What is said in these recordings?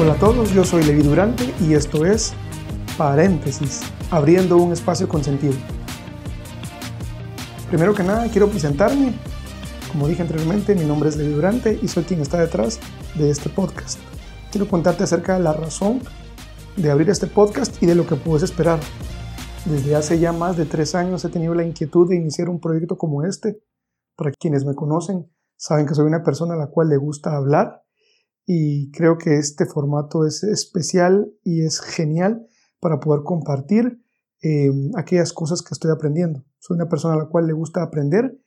Hola a todos, yo soy Levi Durante y esto es Paréntesis, abriendo un espacio con sentido. Primero que nada, quiero presentarme. Como dije anteriormente, mi nombre es Levi Durante y soy quien está detrás de este podcast. Quiero contarte acerca de la razón de abrir este podcast y de lo que puedes esperar. Desde hace ya más de tres años he tenido la inquietud de iniciar un proyecto como este. Para quienes me conocen, saben que soy una persona a la cual le gusta hablar y creo que este formato es especial y es genial para poder compartir eh, aquellas cosas que estoy aprendiendo. Soy una persona a la cual le gusta aprender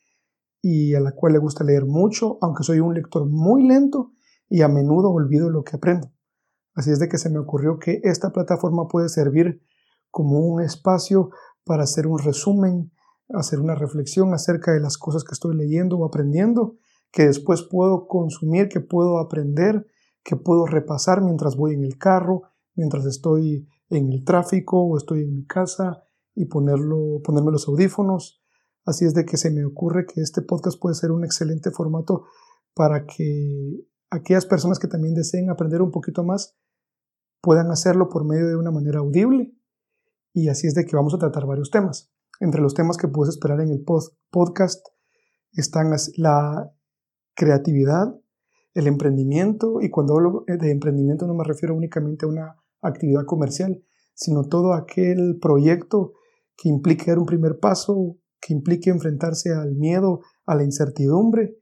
y a la cual le gusta leer mucho, aunque soy un lector muy lento y a menudo olvido lo que aprendo. Así es de que se me ocurrió que esta plataforma puede servir como un espacio para hacer un resumen, hacer una reflexión acerca de las cosas que estoy leyendo o aprendiendo que después puedo consumir, que puedo aprender, que puedo repasar mientras voy en el carro, mientras estoy en el tráfico o estoy en mi casa y ponerlo, ponerme los audífonos. Así es de que se me ocurre que este podcast puede ser un excelente formato para que aquellas personas que también deseen aprender un poquito más puedan hacerlo por medio de una manera audible. Y así es de que vamos a tratar varios temas. Entre los temas que puedes esperar en el podcast están la creatividad, el emprendimiento, y cuando hablo de emprendimiento no me refiero únicamente a una actividad comercial, sino todo aquel proyecto que implique dar un primer paso, que implique enfrentarse al miedo, a la incertidumbre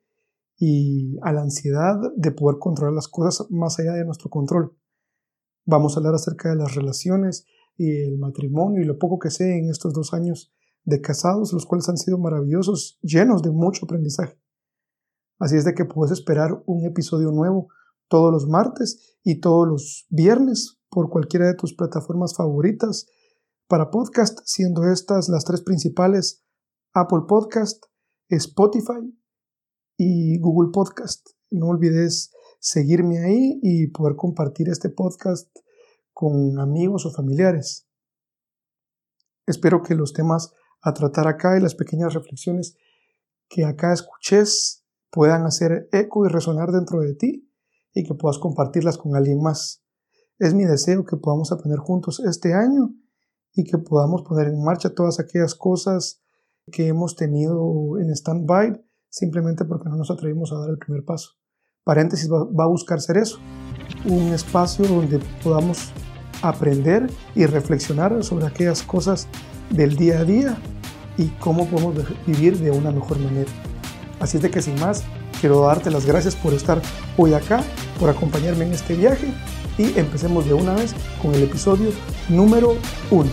y a la ansiedad de poder controlar las cosas más allá de nuestro control. Vamos a hablar acerca de las relaciones y el matrimonio y lo poco que sé en estos dos años de casados, los cuales han sido maravillosos, llenos de mucho aprendizaje. Así es de que puedes esperar un episodio nuevo todos los martes y todos los viernes por cualquiera de tus plataformas favoritas para podcast, siendo estas las tres principales, Apple Podcast, Spotify y Google Podcast. No olvides seguirme ahí y poder compartir este podcast con amigos o familiares. Espero que los temas a tratar acá y las pequeñas reflexiones que acá escuches puedan hacer eco y resonar dentro de ti y que puedas compartirlas con alguien más. Es mi deseo que podamos aprender juntos este año y que podamos poner en marcha todas aquellas cosas que hemos tenido en stand-by simplemente porque no nos atrevimos a dar el primer paso. Paréntesis va, va a buscar ser eso, un espacio donde podamos aprender y reflexionar sobre aquellas cosas del día a día y cómo podemos vivir de una mejor manera. Así es de que sin más, quiero darte las gracias por estar hoy acá, por acompañarme en este viaje y empecemos de una vez con el episodio número uno.